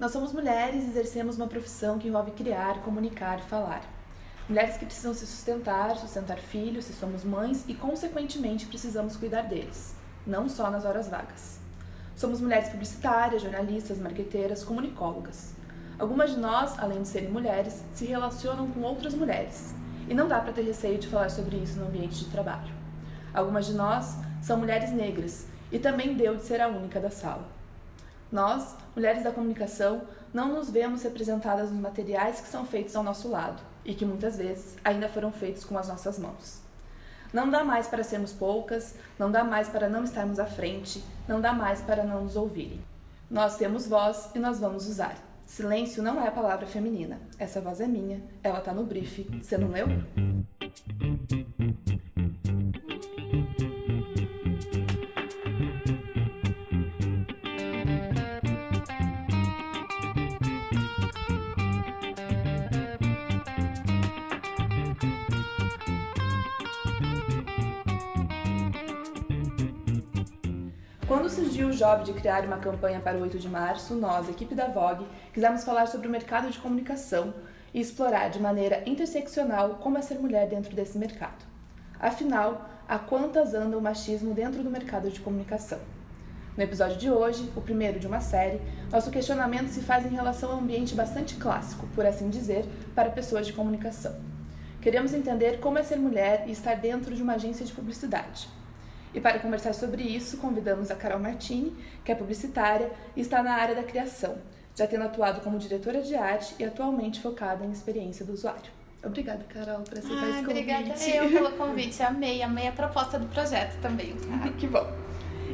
Nós somos mulheres e exercemos uma profissão que envolve criar, comunicar e falar. Mulheres que precisam se sustentar, sustentar filhos, se somos mães e, consequentemente, precisamos cuidar deles, não só nas horas vagas. Somos mulheres publicitárias, jornalistas, marqueteiras, comunicólogas. Algumas de nós, além de serem mulheres, se relacionam com outras mulheres, e não dá para ter receio de falar sobre isso no ambiente de trabalho. Algumas de nós são mulheres negras e também deu de ser a única da sala. Nós, mulheres da comunicação, não nos vemos representadas nos materiais que são feitos ao nosso lado e que muitas vezes ainda foram feitos com as nossas mãos. Não dá mais para sermos poucas, não dá mais para não estarmos à frente, não dá mais para não nos ouvirem. Nós temos voz e nós vamos usar. Silêncio não é a palavra feminina. Essa voz é minha, ela tá no brief. Você não leu? Surgiu o job de criar uma campanha para o 8 de março, nós, equipe da Vogue, quisemos falar sobre o mercado de comunicação e explorar de maneira interseccional como é ser mulher dentro desse mercado. Afinal, a quantas anda o machismo dentro do mercado de comunicação? No episódio de hoje, o primeiro de uma série, nosso questionamento se faz em relação a um ambiente bastante clássico, por assim dizer, para pessoas de comunicação. Queremos entender como é ser mulher e estar dentro de uma agência de publicidade. E para conversar sobre isso, convidamos a Carol Martini, que é publicitária e está na área da criação, já tendo atuado como diretora de arte e atualmente focada em experiência do usuário. Obrigada, Carol, por aceitar ah, esse convite. Obrigada eu pelo convite, amei, amei a proposta do projeto também. Ah, que bom.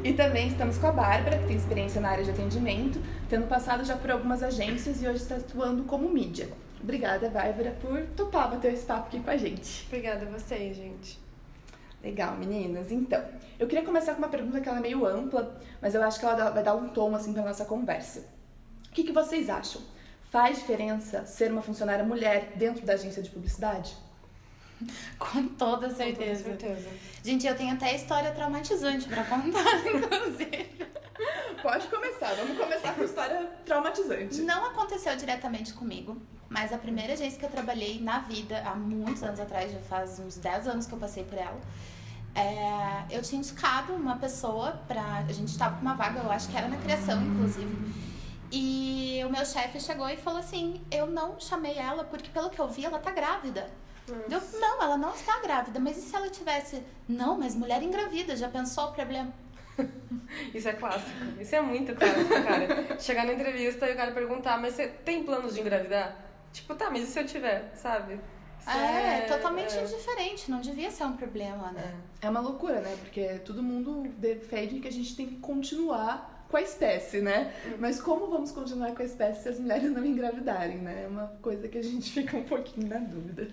E também estamos com a Bárbara, que tem experiência na área de atendimento, tendo passado já por algumas agências e hoje está atuando como mídia. Obrigada, Bárbara, por topar bater esse papo aqui com a gente. Obrigada a vocês, gente. Legal, meninas. Então, eu queria começar com uma pergunta que ela é meio ampla, mas eu acho que ela vai dar um tom assim para nossa conversa. O que, que vocês acham? Faz diferença ser uma funcionária mulher dentro da agência de publicidade? Com toda certeza. Com toda certeza. Gente, eu tenho até história traumatizante para contar, inclusive. Pode começar, vamos começar com história traumatizante. Não aconteceu diretamente comigo, mas a primeira agência que eu trabalhei na vida, há muitos anos atrás, já faz uns 10 anos que eu passei por ela, é, eu tinha indicado uma pessoa pra. A gente estava com uma vaga, eu acho que era na criação, inclusive. E o meu chefe chegou e falou assim: Eu não chamei ela porque, pelo que eu vi, ela tá grávida. Eu, não, ela não está grávida, mas e se ela tivesse. Não, mas mulher engravida, já pensou o problema? Isso é clássico. Isso é muito clássico, cara. Chegar na entrevista e o cara perguntar, mas você tem planos de engravidar? Tipo, tá, mas e se eu tiver, sabe? Isso É, totalmente diferente, não devia ser um problema, né? É uma loucura, né? Porque todo mundo defende que a gente tem que continuar com a espécie, né? Mas como vamos continuar com a espécie se as mulheres não engravidarem, né? É uma coisa que a gente fica um pouquinho na dúvida.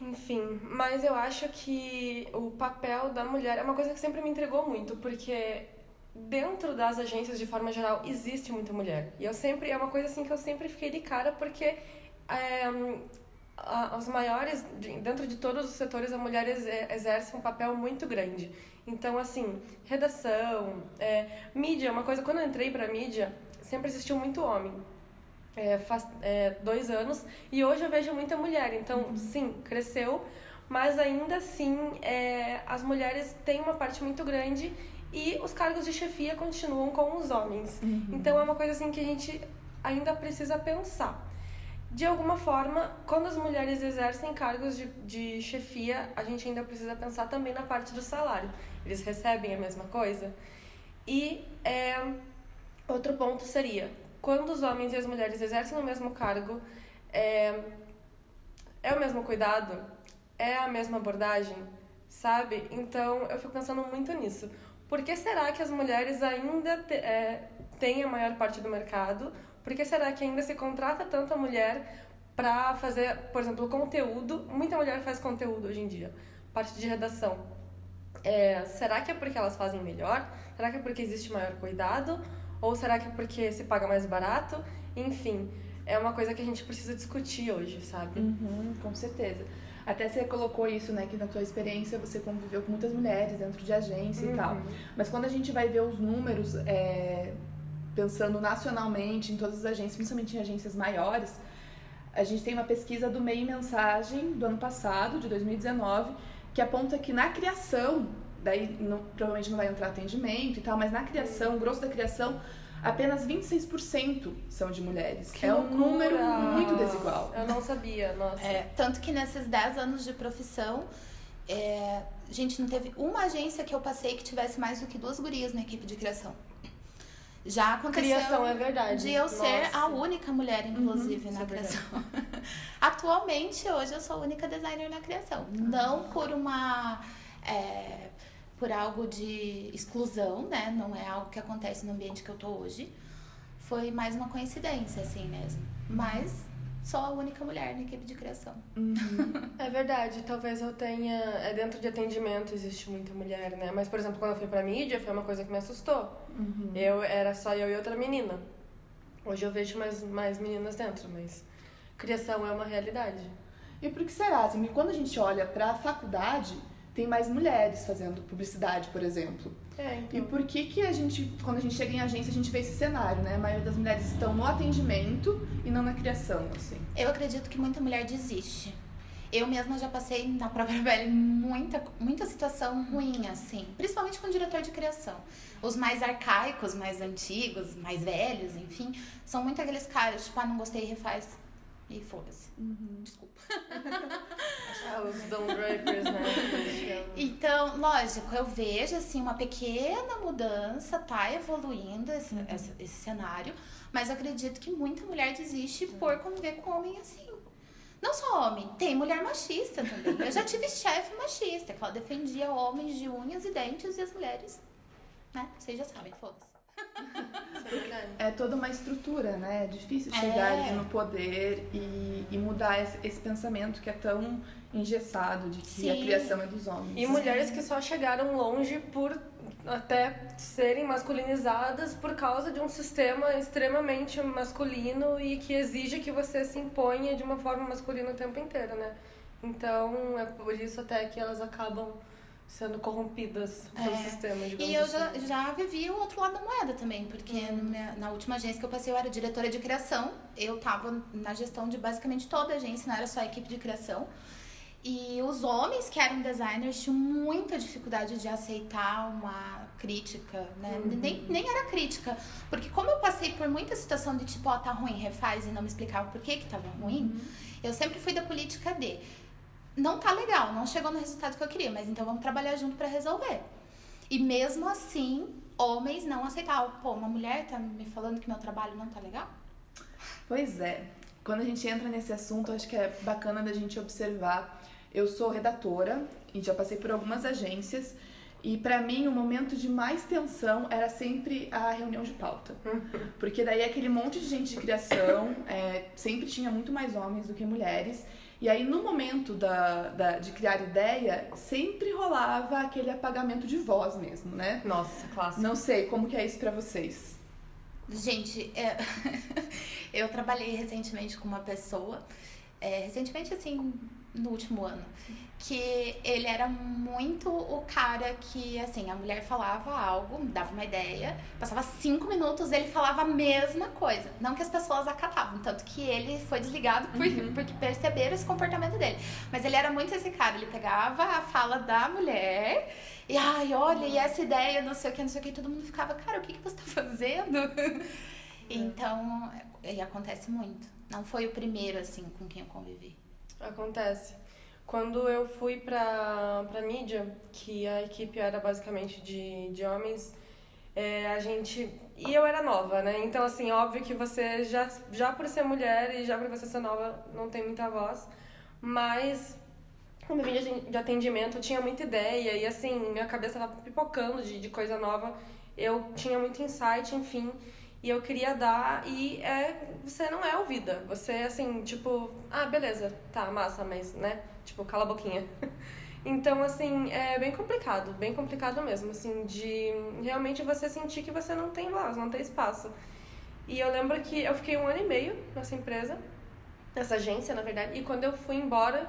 Enfim, mas eu acho que o papel da mulher é uma coisa que sempre me intrigou muito, porque dentro das agências de forma geral existe muita mulher. E eu sempre é uma coisa assim que eu sempre fiquei de cara porque é, a- os maiores de- dentro de todos os setores a mulher ex- exerce um papel muito grande. Então assim, redação, é, mídia, uma coisa quando eu entrei para mídia sempre existiu muito homem é, faz é, dois anos e hoje eu vejo muita mulher. Então, sim, cresceu, mas ainda assim é, as mulheres têm uma parte muito grande e os cargos de chefia continuam com os homens. Então é uma coisa assim que a gente ainda precisa pensar. De alguma forma, quando as mulheres exercem cargos de, de chefia, a gente ainda precisa pensar também na parte do salário. Eles recebem a mesma coisa? E é, outro ponto seria, quando os homens e as mulheres exercem o mesmo cargo, é, é o mesmo cuidado? É a mesma abordagem? Sabe? Então eu fico pensando muito nisso. Por que será que as mulheres ainda te, é, têm a maior parte do mercado? Por que será que ainda se contrata tanta mulher para fazer, por exemplo, conteúdo? Muita mulher faz conteúdo hoje em dia, parte de redação. É, será que é porque elas fazem melhor? Será que é porque existe maior cuidado? Ou será que é porque se paga mais barato? Enfim, é uma coisa que a gente precisa discutir hoje, sabe? Uhum, com certeza. Até você colocou isso, né, que na tua experiência você conviveu com muitas mulheres dentro de agência e tal. Mas quando a gente vai ver os números, é, pensando nacionalmente em todas as agências, principalmente em agências maiores, a gente tem uma pesquisa do MEI Mensagem do ano passado, de 2019, que aponta que na criação, daí não, provavelmente não vai entrar atendimento e tal, mas na criação, o grosso da criação, apenas 26% são de mulheres. Que é um loucura! número muito desigual. Eu não sabia, nossa. É, tanto que nesses 10 anos de profissão, é, gente, não teve uma agência que eu passei que tivesse mais do que duas gurias na equipe de criação. Já aconteceu Criação é verdade. de eu ser Nossa. a única mulher, inclusive, isso na é criação. Atualmente, hoje, eu sou a única designer na criação. Não por uma... é, por algo de exclusão, né? Não é algo que acontece no ambiente que eu tô hoje. Foi mais uma coincidência, assim mesmo. Mas sou a única mulher na equipe de criação. É verdade, talvez eu tenha. É dentro de atendimento existe muita mulher, né? Mas, por exemplo, quando eu fui pra mídia, foi uma coisa que me assustou. Eu era só eu e outra menina. Hoje eu vejo mais, mais meninas dentro, mas criação é uma realidade. E por que será? Assim, quando a gente olha para a faculdade, tem mais mulheres fazendo publicidade, por exemplo. É, E por que que a gente, quando a gente chega em agência, a gente vê esse cenário, né? A maioria das mulheres estão no atendimento e não na criação, assim. Eu acredito que muita mulher desiste. Eu mesma já passei na própria pele muita, muita situação ruim, assim. Principalmente com o diretor de criação. Os mais arcaicos, mais antigos, mais velhos, enfim, são muito aqueles caras, tipo, ah, não gostei, refaz. E foda-se. Desculpa. Ah, os Don Drapers, né? Então, lógico, eu vejo assim uma pequena mudança, tá evoluindo esse, esse, esse cenário, mas acredito que muita mulher desiste por conviver com homem assim. Não só homem, tem mulher machista também. Eu já tive chefe machista, que ela defendia homens de unhas e dentes e as mulheres, né? Vocês já sabem, foda-se. É. É toda uma estrutura, né? É difícil É. chegar ali no poder e, e mudar esse, esse pensamento que é tão engessado de que a Sim. criação é dos homens. E mulheres que só chegaram longe por até serem masculinizadas por causa de um sistema extremamente masculino e que exige que você se imponha de uma forma masculina o tempo inteiro, né? Então é por isso até que elas acabam sendo corrompidas pelo É. sistema, E eu já, assim. já vivi o outro lado da moeda também, porque no minha- na última agência que eu passei eu era diretora de criação. Eu tava na gestão de basicamente toda a agência, não era só a equipe de criação. E os homens que eram designers tinham muita dificuldade de aceitar uma crítica, né? Nem, nem era crítica. Porque como eu passei por muita situação de tipo, ó, tá ruim, refaz e não me explicava por que que tava ruim, eu sempre fui da política de não tá legal, não chegou no resultado que eu queria, mas então vamos trabalhar junto pra resolver. E mesmo assim, homens não aceitavam. Pô, uma mulher tá me falando que meu trabalho não tá legal? Pois é. Quando a gente entra nesse assunto, acho que é bacana da gente observar. Eu sou redatora e já passei por algumas agências. E pra mim, o momento de mais tensão era sempre a reunião de pauta. Porque daí aquele monte de gente de criação, é, sempre tinha muito mais homens do que mulheres. E aí, no momento da, da- de criar ideia, sempre rolava aquele apagamento de voz mesmo, né? Nossa, clássico. Não sei como que é isso pra vocês. Gente, é, eu trabalhei recentemente com uma pessoa, é, recentemente assim, no último ano, que ele era muito o cara que, assim, a mulher falava algo, dava uma ideia, passava cinco minutos, ele falava a mesma coisa. Não que as pessoas acatavam, tanto que ele foi desligado por, porque perceberam esse comportamento dele. Mas ele era muito esse cara, ele pegava a fala da mulher e, ai, olha, e essa ideia, não sei o que, não sei o que, e todo mundo ficava, cara, o que, que você tá fazendo? Então, e acontece muito. Não foi o primeiro, assim, com quem eu convivi. Acontece. Quando eu fui pra, pra mídia, que a equipe era basicamente de, de homens, é, a gente. E eu era nova, né? Então, assim, óbvio que você já, já por ser mulher e já por você ser nova, não tem muita voz. Mas, como eu vim de atendimento, eu tinha muita ideia e, assim, minha cabeça tava pipocando de, de coisa nova. Eu tinha muito insight, enfim. E eu queria dar, e é, você não é ouvida. Você, assim, tipo, ah, beleza, tá, massa, mas, né? Tipo, cala a boquinha. Então, assim, é bem complicado, bem complicado mesmo, assim, de realmente você sentir que você não tem voz, não tem espaço. E eu lembro que eu fiquei um ano e meio nessa empresa, nessa agência, na verdade, e quando eu fui embora,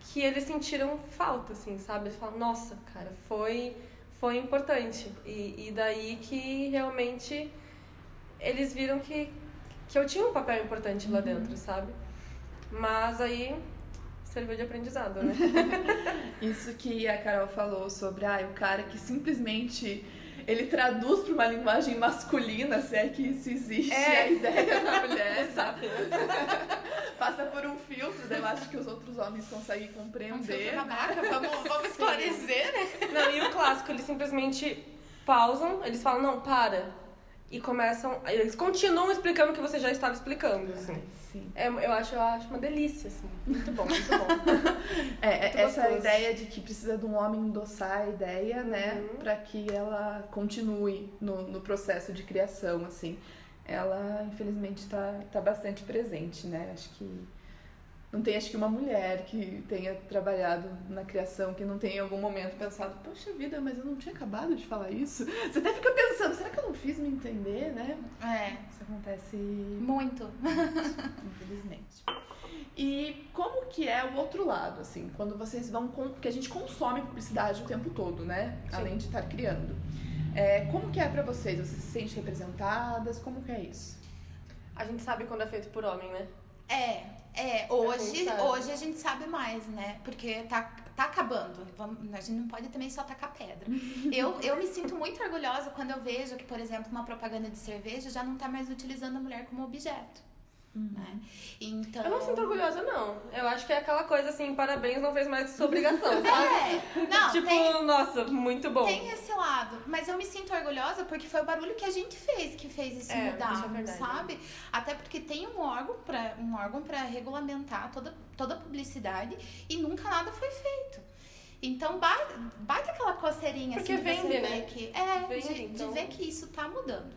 que eles sentiram falta, assim, sabe? Eles falaram, nossa, cara, foi, foi importante. E, e daí que realmente eles viram que, que eu tinha um papel importante lá dentro, sabe? Mas aí serviu de aprendizado, né? Isso que a Carol falou sobre ah, o cara que simplesmente ele traduz para uma linguagem masculina, se é que isso existe, É. a ideia da mulher, sabe? Passa por um filtro, daí eu acho que os outros homens conseguem Um compreender. babaca, vamos, vamos esclarecer, né? Não, e o clássico, eles simplesmente pausam, eles falam, não, para. E começam. Eles continuam explicando o que você já estava explicando, assim. Sim. É, eu, acho, eu acho uma delícia, assim. Muito bom, muito bom. É, é, Muito essa gostoso. ideia de que precisa de um homem endossar a ideia, né, Uhum. para que ela continue no, no processo de criação, assim. Ela, infelizmente, tá, tá bastante presente, né? Acho que não tem, acho que uma mulher que tenha trabalhado na criação que não tenha em algum momento pensado, poxa vida, mas eu não tinha acabado de falar isso. Você até fica pensando, será que eu não fiz me entender, né? É, Isso acontece muito. infelizmente. E como que é o outro lado, assim, quando vocês vão com... porque a gente consome publicidade o tempo todo, né? Sim. Além de estar criando. É, como que é pra vocês? Vocês se sentem representadas? Como que é isso? A gente sabe quando é feito por homem, né? É, é. Hoje, hoje a gente sabe mais, né? Porque tá, tá acabando. Vamos- a gente não pode também só tacar pedra. Eu, eu me sinto muito orgulhosa quando eu vejo que, por exemplo, uma propaganda de cerveja já não tá mais utilizando a mulher como objeto. Né? Então. Eu não sinto orgulhosa, não. Eu acho que é aquela coisa assim, parabéns, não fez mais sua obrigação, sabe? É, não, tipo, tem, nossa, muito bom. tem esse lado. Mas eu me sinto orgulhosa porque foi o barulho que a gente fez que fez isso É, mudar, isso é verdade. sabe? Até porque tem um órgão para um órgão para regulamentar toda, toda a publicidade e nunca nada foi feito. Então bate, bate aquela coceirinha Porque assim de vende, você né? ver que é Vende, de, então. de ver que isso tá mudando.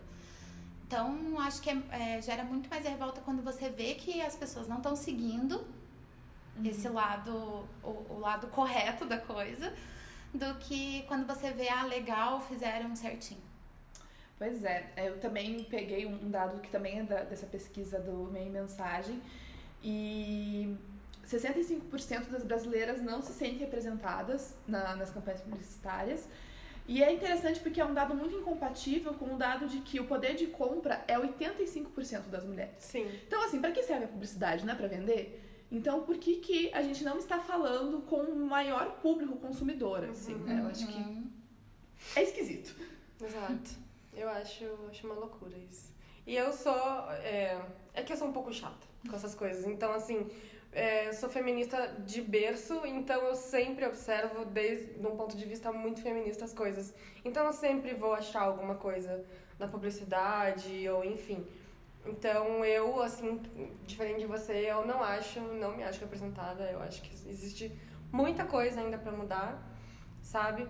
Então acho que é, é, gera muito mais revolta quando você vê que as pessoas não estão seguindo esse lado, o, o lado correto da coisa, do que quando você vê, ah, legal, fizeram certinho. Pois é, eu também peguei um um dado que também é da- dessa pesquisa do Meio Mensagem e 65% das brasileiras não se sentem representadas na- nas campanhas publicitárias. E é interessante porque é um dado muito incompatível com o dado de que o poder de compra é 85% das mulheres. Sim. Então, assim, para que serve a publicidade? Não é para vender? Então, por que, que a gente não está falando com o maior público consumidor? Assim, né? Eu acho que Uhum. é esquisito. Exato. Eu acho, acho uma loucura isso. E eu sou. É, é que eu sou um pouco chata com essas coisas. Então, assim, é, sou feminista de berço, então eu sempre observo, desde um ponto de vista muito feminista, as coisas. Então, eu sempre vou achar alguma coisa na publicidade, ou enfim. Então, eu, assim, diferente de você, eu não acho, não me acho representada. Eu acho que existe muita coisa ainda pra mudar, sabe?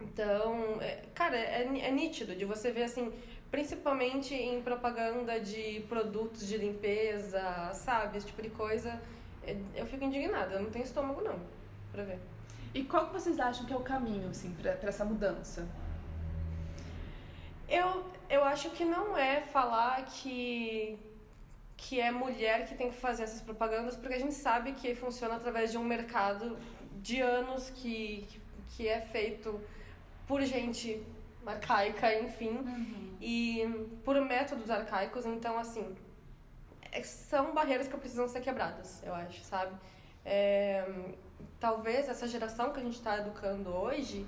Então, é- cara, é, é nítido de você ver assim, principalmente em propaganda de produtos de limpeza, sabe? Esse tipo de coisa. É, Eu fico indignada, eu não tenho estômago não, pra ver. E qual que vocês acham que é o caminho, assim, pra, pra essa mudança? Eu, eu acho que não é falar que, que é mulher que tem que fazer essas propagandas, porque a gente sabe que funciona através de um mercado de anos que, que é feito por gente arcaica, enfim. Uhum. e por métodos arcaicos, então assim é- são barreiras que precisam ser quebradas, eu acho, sabe? É, talvez essa geração que a gente está educando hoje,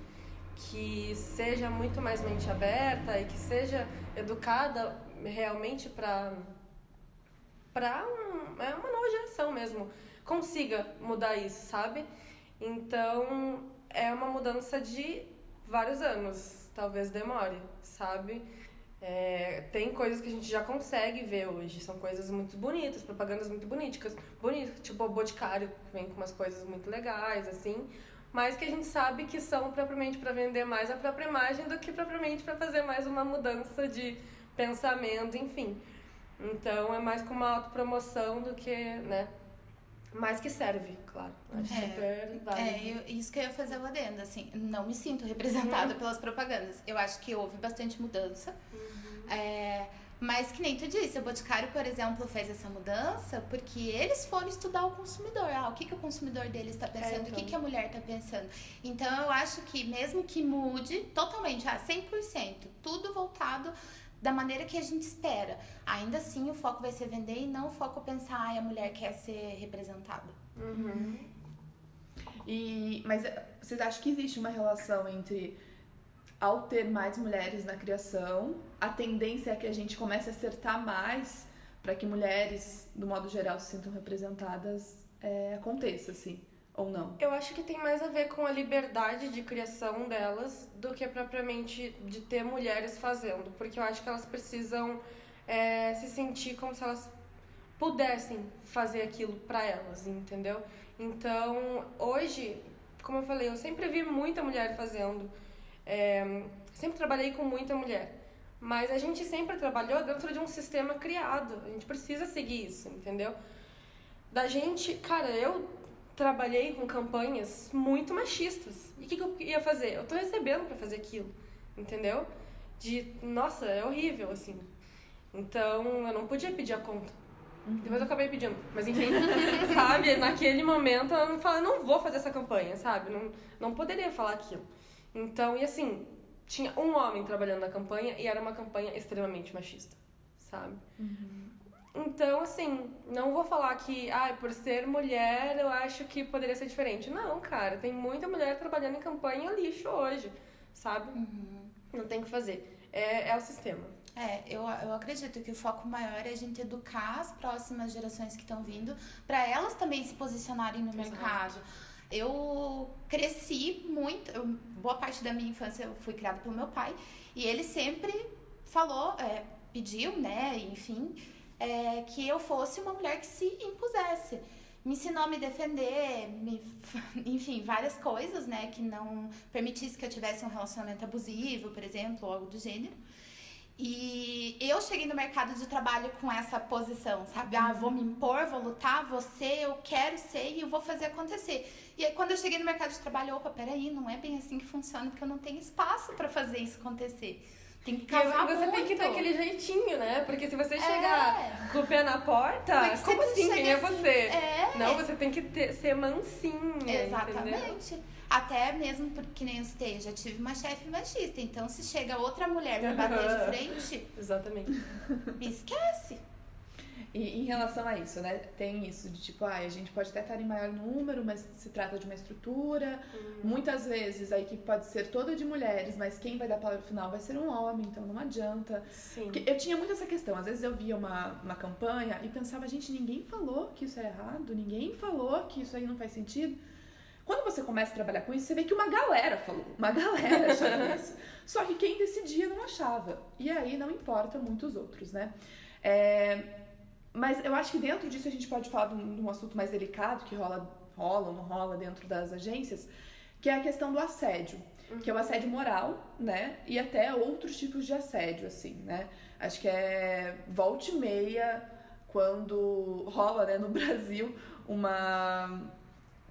que seja muito mais mente aberta e que seja educada realmente para para um, é uma nova geração mesmo consiga mudar isso, sabe? Então é uma mudança de vários anos, talvez demore, sabe? É, tem coisas que a gente já consegue ver hoje, são coisas muito bonitas, propagandas muito bonitas, bonitas, tipo o Boticário vem com umas coisas muito legais, assim, mas que a gente sabe que são propriamente para vender mais a própria imagem do que propriamente para fazer mais uma mudança de pensamento, enfim. Então é mais com uma autopromoção do que, né? Mais que serve, claro. Acho É, super válido. É, eu- isso que eu ia fazer o adendo, assim, não me sinto representada pelas propagandas. Eu acho que houve bastante mudança. É, mas que nem tu disse, o Boticário, por exemplo, fez essa mudança porque eles foram estudar o consumidor. Ah, o que, que o consumidor deles está pensando, o que, então. que a mulher está pensando. Então eu acho que mesmo que mude totalmente, ah, 100%, tudo voltado da maneira que a gente espera. Ainda assim, o foco vai ser vender e não o foco pensar, ai, a mulher quer ser representada. Uhum. E, mas eh, vocês acham que existe uma relação entre ao ter mais mulheres na criação, a tendência é que a gente comece a acertar mais para que mulheres, do modo geral, se sintam representadas, é, aconteça, assim, ou não? Eu acho que tem mais a ver com a liberdade de criação delas do que propriamente de ter mulheres fazendo, porque eu acho que elas precisam é, se sentir como se elas pudessem fazer aquilo para elas, entendeu? Então, hoje, como eu falei, eu sempre vi muita mulher fazendo. É, sempre trabalhei com muita mulher. Mas a gente sempre trabalhou dentro de um sistema criado. A gente precisa seguir isso, entendeu? Da gente, cara, eu trabalhei com campanhas muito machistas. E o que, que eu ia fazer? Eu tô recebendo para fazer aquilo, entendeu? De, nossa, é horrível, assim. Então, eu não podia pedir a conta. Uhum. Depois eu acabei pedindo. Mas enfim, sabe? Naquele momento eu não falei, não vou fazer essa campanha, sabe? Não, não poderia falar aquilo. Então, e assim, tinha um homem trabalhando na campanha e era uma campanha extremamente machista, sabe? Uhum. Então, assim, não vou falar que, ah, por ser mulher eu acho que poderia ser diferente. Não, cara, tem muita mulher trabalhando em campanha lixo hoje, sabe? Uhum. Não tem o que fazer. É, é o sistema. É, eu, eu acredito que o foco maior é a gente educar as próximas gerações que estão vindo para elas também se posicionarem no Exato. mercado. Eu cresci muito, eu, boa parte da minha infância eu fui criada pelo meu pai e ele sempre falou, é, pediu, né, enfim, é, que eu fosse uma mulher que se impusesse me ensinou a me defender, me, enfim, várias coisas, né, que não permitisse que eu tivesse um relacionamento abusivo, por exemplo, ou algo do gênero. E eu cheguei no mercado de trabalho com essa posição, sabe? Ah, vou me impor, vou lutar, vou ser, eu quero ser e eu vou fazer acontecer. E aí, quando eu cheguei no mercado de trabalho, opa, peraí, não é bem assim que funciona, porque eu não tenho espaço para fazer isso acontecer. Tem que casar e você muito. tem que ter aquele jeitinho, né? Porque se você chegar é. com o pé na porta, como assim? Quem é você? É. Não, você tem que ter, ser mansinha. Exatamente. Entendeu? Até mesmo porque nem eu citei, eu já tive uma chefe machista. Então, se chega outra mulher pra bater de frente. Exatamente. Me esquece. E em relação a isso, né? Tem isso de tipo, ah, a gente pode até estar em maior número, mas se trata de uma estrutura. Uhum. Muitas vezes a equipe pode ser toda de mulheres, mas quem vai dar a palavra final vai ser um homem, então não adianta. Sim. Porque eu tinha muito essa questão. Às vezes eu via uma, uma campanha e pensava, gente, ninguém falou que isso é errado, ninguém falou que isso aí não faz sentido. Quando você começa a trabalhar com isso, você vê que uma galera falou, uma galera achava isso. Só que quem decidia não achava. E aí não importa muito os outros, né? É, mas eu acho que dentro disso a gente pode falar de um, de um assunto mais delicado que rola, rola ou não rola dentro das agências, que é a questão do assédio, que é o assédio moral, né? E até outros tipos de assédio, assim, né? Acho que é volta e meia quando rola, né, no Brasil, uma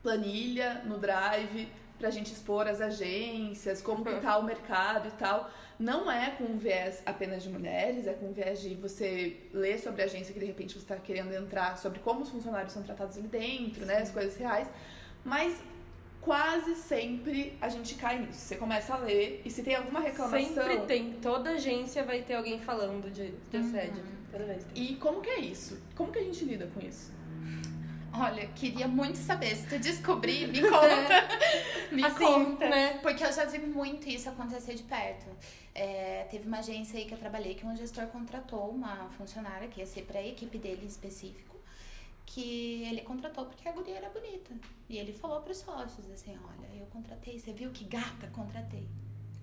planilha no Drive pra gente expor as agências, como que tá o mercado e tal. Não é com um viés apenas de mulheres, é com um viés de você ler sobre a agência que de repente você está querendo entrar, sobre como os funcionários são tratados ali dentro, né, as coisas reais. Mas quase sempre a gente cai nisso. Você começa a ler e se tem alguma reclamação. Sempre tem. Toda agência vai ter alguém falando de, de assédio. Uhum. Toda vez. E como que é isso? Como que a gente lida com isso? Olha, queria muito saber. Se tu descobrir, me conta. me assim, conta. Né? Porque eu já vi muito isso acontecer de perto. É, teve uma agência aí que eu trabalhei que um gestor contratou uma funcionária que ia ser para a equipe dele em específico. Que ele contratou porque a guria era bonita. E ele falou para os sócios assim: Olha, eu contratei. Você viu que gata contratei?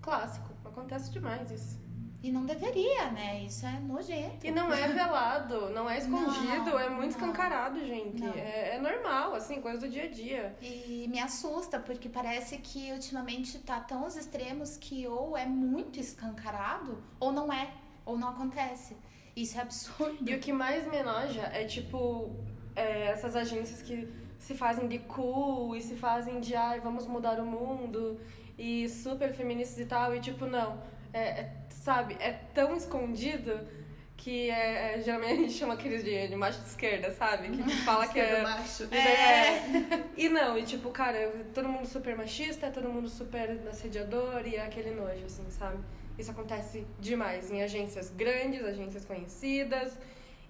Clássico. Acontece demais isso. E não deveria, né? Isso é nojento. E não é velado, não é escondido, não, é muito não. escancarado, gente. É, é, normal, assim, coisa do dia a dia. E me assusta, porque parece que ultimamente tá tão os extremos que ou é muito escancarado, ou não é, ou não acontece. Isso é absurdo. E o que mais me enoja é, tipo, é, essas agências que se fazem de cool e se fazem de, ai, vamos mudar o mundo, e super feministas e tal, e tipo, não. É, é sabe, é tão escondido que é, é, geralmente a gente chama aqueles de, de macho de esquerda, sabe? Que fala que é. Macho. É. é. E não, e tipo, cara, todo mundo super machista, todo mundo super assediador e é aquele nojo, assim, sabe? Isso acontece demais em agências grandes, agências conhecidas,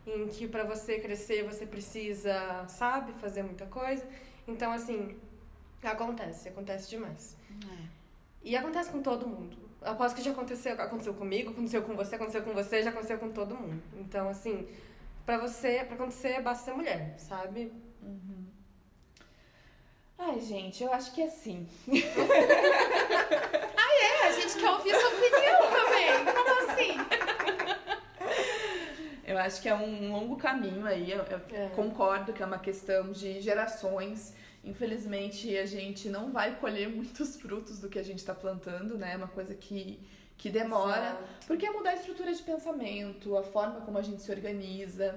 em que para você crescer você precisa, sabe, fazer muita coisa. Então, assim, acontece, acontece demais. É. E acontece com todo mundo. Após que já aconteceu, aconteceu comigo, aconteceu com você, aconteceu com você, já aconteceu com todo mundo. Então, assim, pra você, pra acontecer, basta ser mulher, sabe? Ai, gente, eu acho que é assim. É, a gente quer ouvir sua opinião também. Eu acho que é um longo caminho aí. Eu, eu É. concordo que é uma questão de gerações. Infelizmente, a gente não vai colher muitos frutos do que a gente está plantando, né? É uma coisa que, que demora. Exato. Porque é mudar a estrutura de pensamento, a forma como a gente se organiza.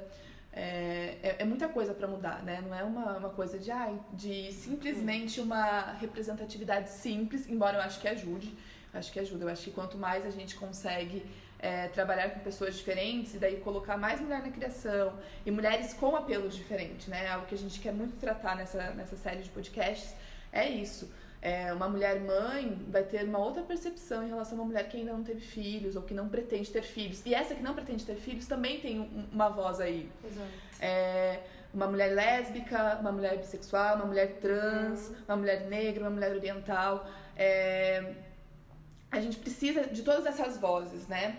É, é, é muita coisa para mudar, né? Não é uma, uma coisa de, ai, de simplesmente uma representatividade simples, embora eu acho que ajude. Acho que ajuda. Eu acho que quanto mais a gente consegue é, trabalhar com pessoas diferentes e daí colocar mais mulher na criação e mulheres com apelos diferentes, né? Algo que a gente quer muito tratar nessa, nessa série de podcasts é isso. É, uma mulher mãe vai ter uma outra percepção em relação a uma mulher que ainda não teve filhos ou que não pretende ter filhos. E essa que não pretende ter filhos também tem um- uma voz aí. Exato. É, uma mulher lésbica, uma mulher bissexual, uma mulher trans, uma mulher negra, uma mulher oriental. É, a gente precisa de todas essas vozes, né?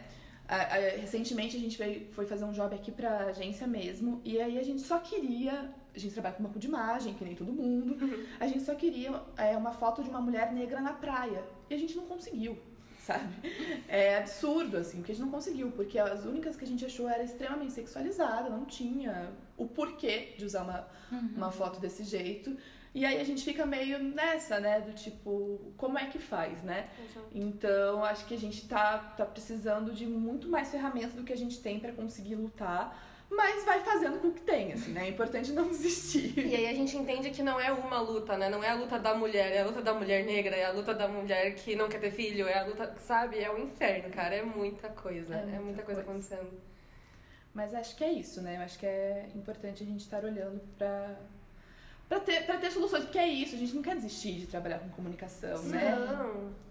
Recentemente a gente foi fazer um job aqui pra agência mesmo, e aí a gente só queria. A gente trabalha com banco de imagem, que nem todo mundo. A gente só queria é, uma foto de uma mulher negra na praia. E a gente não conseguiu, sabe? É absurdo, assim, porque a gente não conseguiu, porque as únicas que a gente achou era extremamente sexualizada, não tinha o porquê de usar uma, uma foto desse jeito. E aí a gente fica meio nessa, né? Do tipo, como é que faz, né? Exato. Então, acho que a gente tá, tá precisando de muito mais ferramentas do que a gente tem pra conseguir lutar, mas vai fazendo com o que tem, assim, né? É importante não desistir. E aí a gente entende que não é uma luta, né? Não é a luta da mulher, é a luta da mulher negra, é a luta da mulher que não quer ter filho, é a luta, sabe? É o inferno, cara. É muita coisa. É É muita muita, coisa, coisa. acontecendo. Mas acho que é isso, né? Eu acho que é importante a gente estar olhando pra, pra, ter, pra ter soluções, porque é isso, a gente não quer desistir de trabalhar com comunicação, né? Não.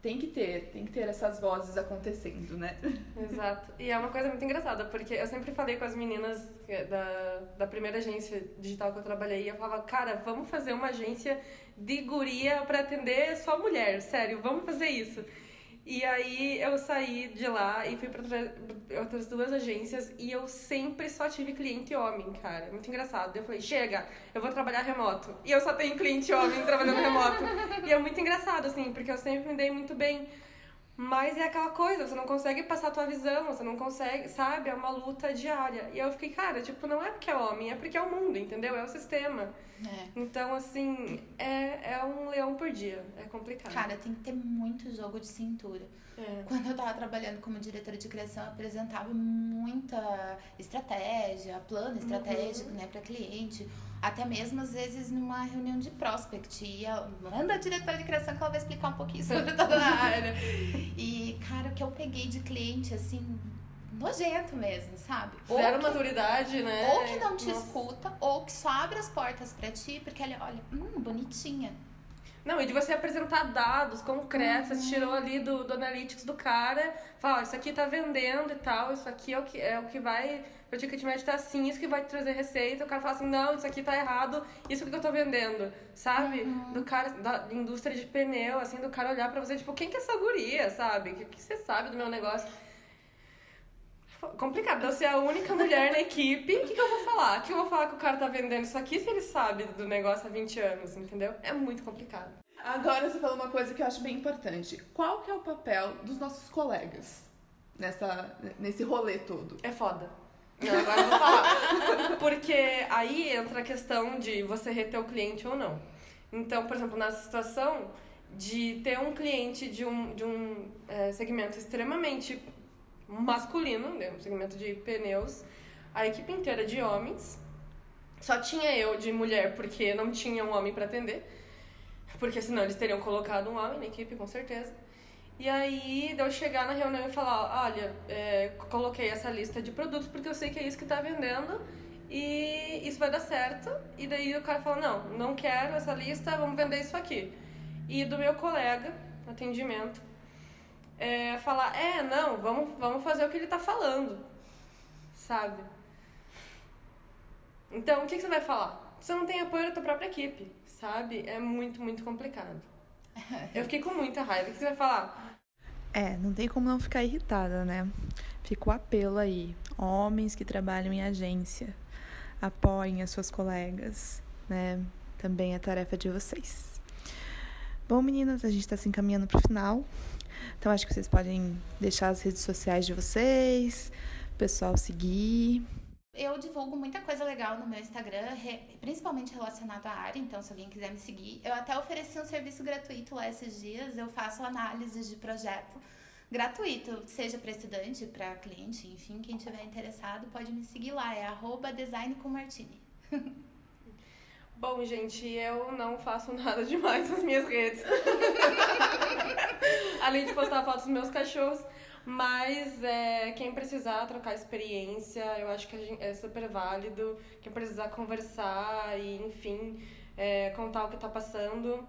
Tem que ter, tem que ter essas vozes acontecendo, né? Exato. E é uma coisa muito engraçada, porque eu sempre falei com as meninas da, da primeira agência digital que eu trabalhei, eu falava, cara, vamos fazer uma agência de guria pra atender só mulher, sério, vamos fazer isso. E aí eu saí de lá e fui pra outra- outras duas agências e eu sempre só tive cliente homem, cara. Muito engraçado. Eu falei, chega, eu vou trabalhar remoto. E eu só tenho cliente homem trabalhando remoto. E é muito engraçado, assim, porque eu sempre me dei muito bem. Mas é aquela coisa, você não consegue passar a tua visão, você não consegue, sabe? É uma luta diária. E eu fiquei, cara, tipo, não é porque é homem, é porque é o mundo, entendeu? É o sistema. É. Então, assim, é, é um leão por dia. É complicado. Cara, tem que ter muito jogo de cintura. É. Quando eu tava trabalhando como diretora de criação, eu apresentava muita estratégia, plano estratégico, né, pra cliente. Até mesmo, às vezes, numa reunião de prospect. E ela, manda a diretora de criação que ela vai explicar um pouquinho sobre toda a área. E, cara, o que eu peguei de cliente, assim, nojento mesmo, sabe? Zero que- maturidade, né? Ou que não te Nossa. escuta, ou que só abre as portas pra ti, porque ele olha, hum, bonitinha. Não, e de você apresentar dados concretos, você tirou ali do, do analytics do cara, fala, ó, isso aqui tá vendendo e tal, isso aqui é o que, é o que vai, o ticket médio tá assim, isso que vai te trazer receita, o cara fala assim, não, isso aqui tá errado, isso que eu tô vendendo, sabe? Do cara, da indústria de pneu, assim, do cara olhar pra você, tipo, quem que é essa guria, sabe? O que, que você sabe do meu negócio? Complicado, eu ser a única mulher na equipe, o que, que eu vou falar? O que eu vou falar que o cara tá vendendo isso aqui se ele sabe do negócio há 20 anos, entendeu? É muito complicado. Agora você falou uma coisa que eu acho bem importante. Qual que é o papel dos nossos colegas nessa, nesse rolê todo? É foda. Não, agora eu vou falar. Porque aí entra a questão de você reter o cliente ou não. Então, por exemplo, nessa situação de ter um cliente de um, de um é, segmento extremamente masculino, né, um segmento de pneus, a equipe inteira de homens, só tinha eu de mulher porque não tinha um homem para atender, porque senão eles teriam colocado um homem na equipe, com certeza. E aí, de eu chegar na reunião e falar, olha, é, coloquei essa lista de produtos porque eu sei que é isso que tá vendendo e isso vai dar certo. E daí o cara fala, não, não quero essa lista, vamos vender isso aqui. E do meu colega, atendimento, é, falar, é, não, vamos, vamos fazer o que ele tá falando, sabe? Então, o que, que você vai falar? Você não tem apoio da tua própria equipe, sabe? É muito, muito complicado. Eu fiquei com muita raiva. O que você vai falar? É, não tem como não ficar irritada, né? Fica o apelo aí. Homens que trabalham em agência, apoiem as suas colegas, né? Também é tarefa de vocês. Bom, meninas, a gente está se encaminhando para o final. Então, acho que vocês podem deixar as redes sociais de vocês, o pessoal seguir. Eu divulgo muita coisa legal no meu Instagram, principalmente relacionado à área, então se alguém quiser me seguir. Eu até ofereci um serviço gratuito lá esses dias, eu faço análises de projeto gratuito, seja para estudante, para cliente, enfim, quem tiver interessado pode me seguir lá, é arroba. Bom, gente, eu não faço nada demais nas minhas redes. Além de postar fotos dos meus cachorros. Mas é, quem precisar trocar experiência, eu acho que é super válido. Quem precisar conversar e, enfim, é, contar o que está passando.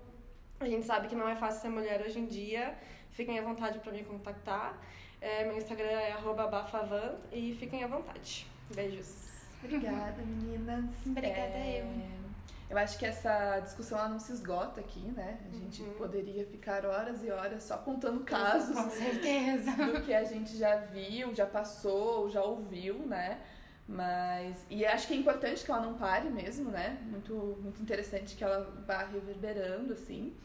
A gente sabe que não é fácil ser mulher hoje em dia. Fiquem à vontade para me contactar. É, meu Instagram é bafavan e fiquem à vontade. Beijos. Obrigada, meninas. Obrigada é... eu. Eu acho que essa discussão ela não se esgota aqui, né? A gente uhum. poderia ficar horas e horas só contando casos. Com certeza. Do que a gente já viu, já passou, já ouviu, né? Mas. E acho que é importante que ela não pare mesmo, né? Muito, muito interessante que ela vá reverberando, assim.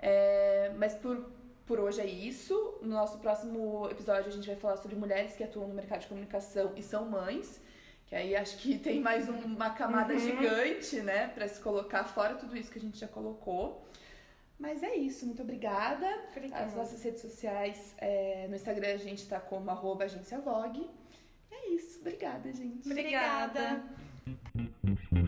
É, mas por, por hoje é isso. No nosso próximo episódio a gente vai falar sobre mulheres que atuam no mercado de comunicação e são mães. Que aí acho que tem mais uma camada uhum. gigante, né, para se colocar fora tudo isso que a gente já colocou. Mas é isso, muito obrigada. obrigada. As nossas redes sociais, é, no Instagram a gente tá como arroba agência Vogue. É isso, obrigada, gente. obrigada. obrigada.